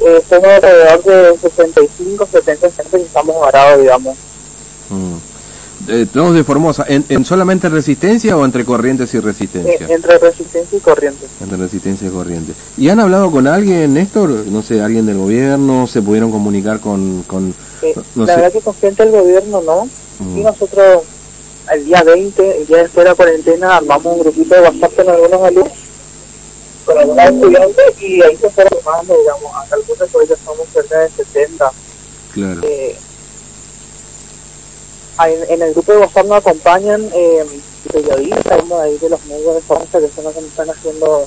Eh, somos alrededor de 65, 70 gente y estamos varados, digamos. Mm. Eh, todos de Formosa, ¿En, ¿En, solamente resistencia o entre corrientes y resistencia? Eh, entre resistencia y corrientes. Entre resistencia y corrientes. ¿Y han hablado con alguien, Néstor? No sé, alguien del gobierno, se pudieron comunicar con... con eh, no la sé. verdad que con gente del gobierno no. Mm. Y nosotros el día 20, el día después de la cuarentena, armamos un grupito de WhatsApp con algunos alumnos, con algunos estudiantes, y ahí se fueron armando, digamos, hasta el punto que hoy ya somos cerca de 70. Claro. Eh, en, en, el grupo de WhatsApp nos acompañan eh, periodistas, uno de ahí de los medios de prensa que son los que están haciendo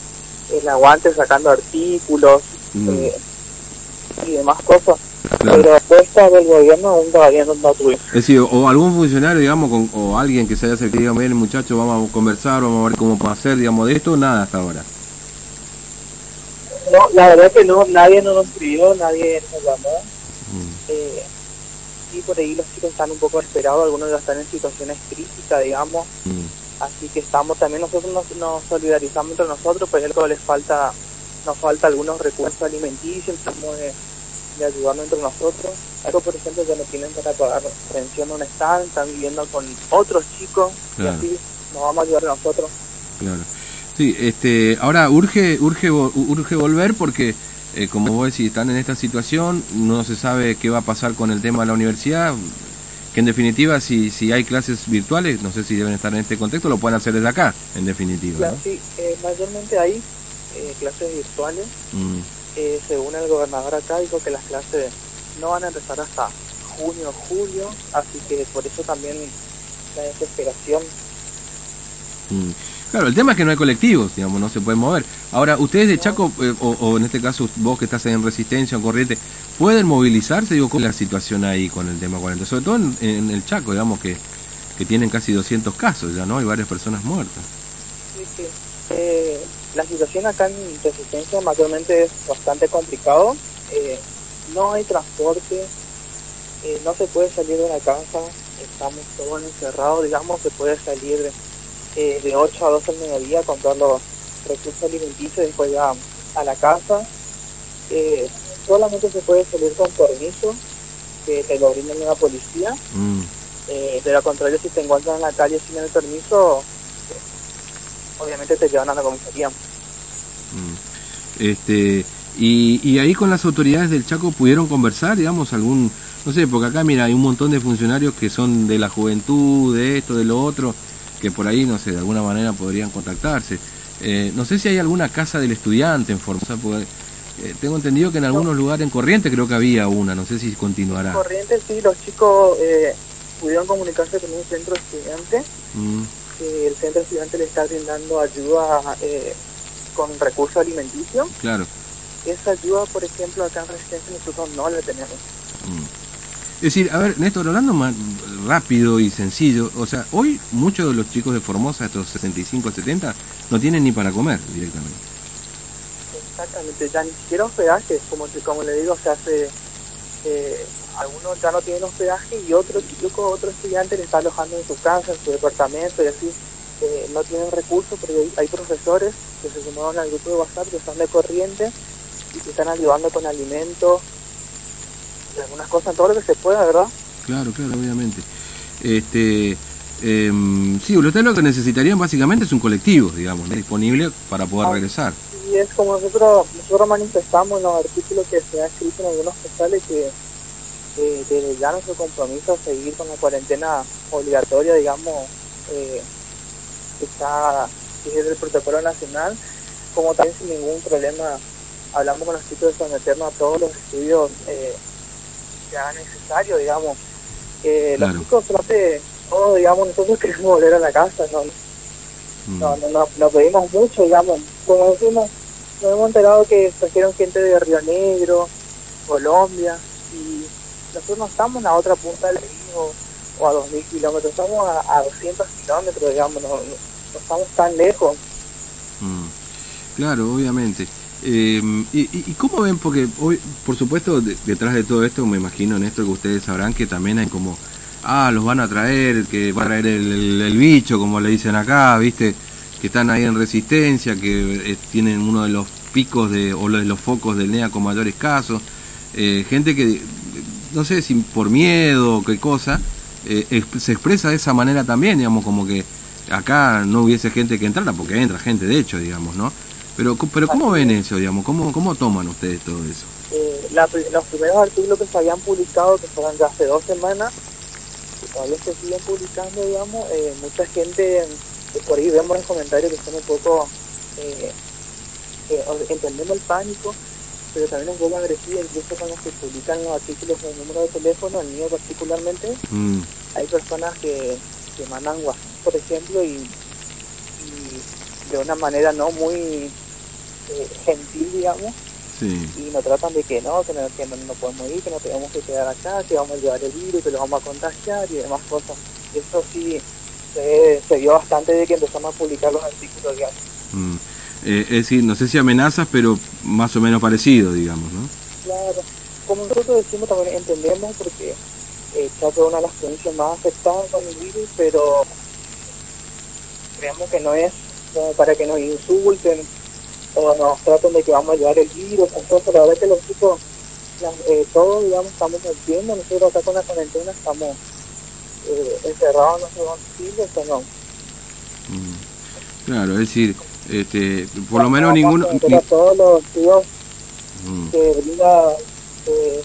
el aguante, sacando artículos mm. eh, y demás cosas. Claro. Pero respuesta del gobierno aún todavía no, no tuvimos. Es decir, o algún funcionario, digamos, con, o alguien que se haya acercado, digamos, miren muchachos, vamos a conversar, vamos a ver cómo puede hacer, digamos, de esto, nada hasta ahora. No, la verdad que no, nadie nos escribió, nadie nos llamó. Mm. Eh, y por ahí los chicos están un poco esperados, algunos ya están en situaciones críticas, digamos. Mm. Así que estamos también, nosotros nos, nos solidarizamos entre nosotros, pues algo les falta, nos falta algunos recursos alimenticios, estamos de, de ayudarnos entre nosotros. Algo, por ejemplo, que no tienen para pagar pensión donde están, están viviendo con otros chicos, claro. y así nos vamos a ayudar nosotros. Claro. Sí, este, ahora urge, urge, urge volver porque eh, como vos decís, están en esta situación, no se sabe qué va a pasar con el tema de la universidad, que en definitiva si, si hay clases virtuales, no sé si deben estar en este contexto, lo pueden hacer desde acá, en definitiva. Claro, ¿no? Sí, eh, mayormente hay eh, clases virtuales. Mm. según el gobernador acá, dijo que las clases no van a empezar hasta junio, julio, así que por eso también la desesperación. Mm. Claro, el tema es que no hay colectivos, digamos, no se pueden mover. Ahora, ustedes de Chaco, eh, o, en este caso vos que estás en resistencia o corriente, ¿pueden movilizarse? Digo, ¿cómo es la situación ahí con el tema 40? Sobre todo en, en, el Chaco, digamos, que, que tienen casi 200 casos ya, ¿no? Hay varias personas muertas. Sí, sí. Eh, la situación acá en resistencia mayormente es bastante complicado. Eh, no hay transporte, eh, no se puede salir de la casa, estamos todos encerrados, digamos, se puede salir... De, eh, de 8 a 12 del mediodía comprar los recursos alimenticios y después ya a la casa. Eh, solamente se puede salir con permiso que te lo brinden la policía. Mm. Eh, de lo contrario, si te encuentran en la calle sin el permiso, obviamente te llevan a la comisaría. Mm. Este, y, y ahí con las autoridades del Chaco pudieron conversar, digamos, algún, no sé, porque acá mira, hay un montón de funcionarios que son de la juventud, de esto, de lo otro, que por ahí, no sé, de alguna manera podrían contactarse. Eh, no sé si hay alguna casa del estudiante en Formosa, porque eh, tengo entendido que en algunos no. lugares, en Corriente creo que había una, no sé si continuará. En Corriente sí, los chicos eh, pudieron comunicarse con un centro estudiante, mm. que el centro estudiante le está brindando ayuda eh, con recursos alimenticios. Claro. Esa ayuda, por ejemplo, acá en Resistencia nosotros no la tenemos. Mm. Es decir, a ver, Néstor, hablando más rápido y sencillo, o sea, hoy muchos de los chicos de Formosa, estos 65, 70, no tienen ni para comer directamente. Exactamente, ya ni siquiera hospedaje, como, como le digo, se hace, eh, algunos ya no tienen hospedaje y otro chico, otro estudiante le está alojando en su casa, en su departamento y así, eh, no tienen recursos, pero hay, hay profesores que se sumaron al grupo de WhatsApp que están de corriente y que están ayudando con alimentos, algunas cosas, todo lo que se pueda, ¿verdad? Claro, claro, obviamente. Este, eh, sí, ustedes lo que necesitarían básicamente es un colectivo, digamos, ¿no? disponible para poder ah, regresar. Y es como nosotros, nosotros manifestamos en los artículos que se ha escrito en algunos postales que eh, desde ya nuestro compromiso a seguir con la cuarentena obligatoria, digamos, eh, que está que es del protocolo nacional, como también sin ningún problema hablamos con los chicos de someternos a todos los estudios eh, sea necesario, digamos. Eh, claro. Los chicos, trate, todos, digamos, nosotros queremos volver a la casa, ¿no? Mm. No, no, no, no, pedimos mucho, digamos. Como decimos, nos hemos enterado que trajeron gente de Río Negro, Colombia, y nosotros no estamos en la otra punta del río o a 2.000 kilómetros, estamos a, a 200 kilómetros, digamos, no, no, no, estamos tan lejos. Mm. Claro, obviamente. Eh, y, y, cómo ven? Porque hoy, por supuesto, de, detrás de todo esto, me imagino, Néstor, que ustedes sabrán que también hay como, ah, los van a traer, que va a traer el, bicho, como le dicen acá, ¿viste? Que están ahí en resistencia, que eh, tienen uno de los picos de, o los, los focos del NEA con mayores casos, eh, gente que, no sé si por miedo o qué cosa, eh, se expresa de esa manera también, digamos, como que acá no hubiese gente que entrara, porque entra gente de hecho, digamos, ¿no? Pero, pero ¿cómo ven eso, digamos? ¿Cómo, cómo toman ustedes todo eso? Eh, los primeros artículos que se habían publicado, que fueron de hace dos semanas, que todavía se siguen publicando, digamos, eh, mucha gente, por ahí vemos en comentarios que son un poco, eh, entendemos el pánico, pero también es un poco agresivo, incluso cuando se publican los artículos con el número de teléfono, el mío particularmente, mm. hay personas que, que mandan WhatsApp, por ejemplo, y, de una manera no muy eh, gentil, digamos, y nos tratan de que no, que, no, que no, podemos ir, que no tenemos que quedar acá, que vamos a llevar el virus, que lo vamos a contagiar y demás cosas. Eso sí se, se vio bastante de que empezamos a publicar los artículos diarios. Mm. Eh, es decir, no sé si amenazas, pero más o menos parecido, digamos, ¿no? Claro, como nosotros decimos, también entendemos porque eh, Chaco es una de las provincias más afectadas con el virus, pero creemos que no es como para que nos insulten o nos traten de que vamos a llevar el virus. Entonces, la verdad es que los chicos, eh, todos, digamos, estamos entiendo, nosotros acá con la cuarentena estamos eh, encerrados en nuestro domicilio, eso no. Mm. Claro, es decir, este, por lo menos ninguno... Ni... todos los tíos mm. que brinda, eh,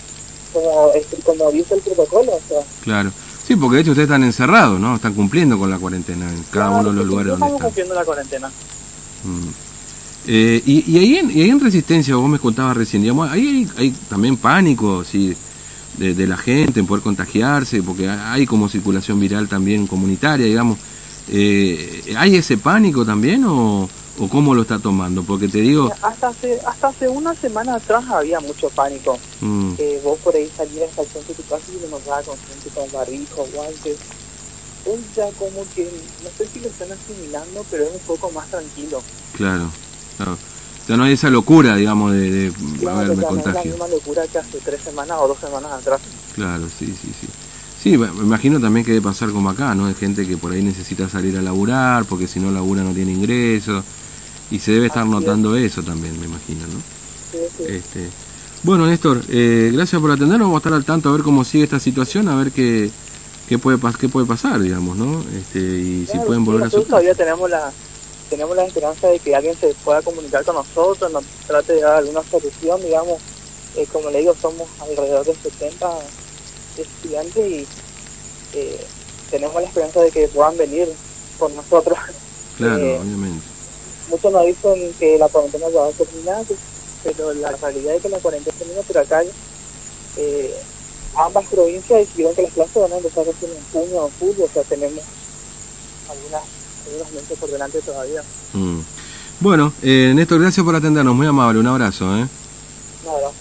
como, como dice el protocolo, o sea... Claro. Sí, porque de hecho ustedes están encerrados, ¿no? Están cumpliendo con la cuarentena en cada uno de los lugares donde están. Estamos cumpliendo la cuarentena. Mm. Eh, y, y, ahí en, y ahí en Resistencia, vos me contabas recién, digamos, ahí hay, hay también pánico, ¿sí? De, de, la gente en poder contagiarse, porque hay como circulación viral también comunitaria, digamos. Eh, ¿Hay ese pánico también o, o cómo lo está tomando? Porque te digo... Hasta hace, hasta hace una semana atrás había mucho pánico. Mm. Eh, vos por ahí salías al centro de tu casa y nos daba con gente con barrijo, guantes. Hoy ya como que, no sé si lo están asimilando, pero es un poco más tranquilo. Claro, claro. Ya no hay esa locura, digamos, de, de claro, a ver, me contagio. No es la misma locura que hace tres semanas o dos semanas atrás. Claro, sí, sí, sí. Sí, me imagino también que debe pasar como acá, ¿no? Hay gente que por ahí necesita salir a laburar, porque si no labura no tiene ingresos y se debe estar notando eso también, me imagino, ¿no? Sí, sí. Este, bueno, Néstor, eh, gracias por atendernos, vamos a estar al tanto a ver cómo sigue esta situación, a ver qué, qué, puede, qué puede pasar, digamos, ¿no? Este, y si pueden volver a su todavía tenemos la, tenemos la esperanza de que alguien se pueda comunicar con nosotros, nos trate de dar alguna solución, digamos, eh, como le digo, somos alrededor de 70 estudiantes y eh, tenemos la esperanza de que puedan venir con nosotros. Claro, obviamente muchos nos dicen que la cuarentena ya va a terminar, pero la realidad es que la cuarentena termina, pero acá eh, ambas provincias decidieron que las clases van a empezar en junio o julio, o sea, tenemos algunas, tiene los lentes por delante todavía. Mm. Bueno, eh, Néstor, gracias por atendernos, muy amable, un abrazo. ¿eh? Un abrazo.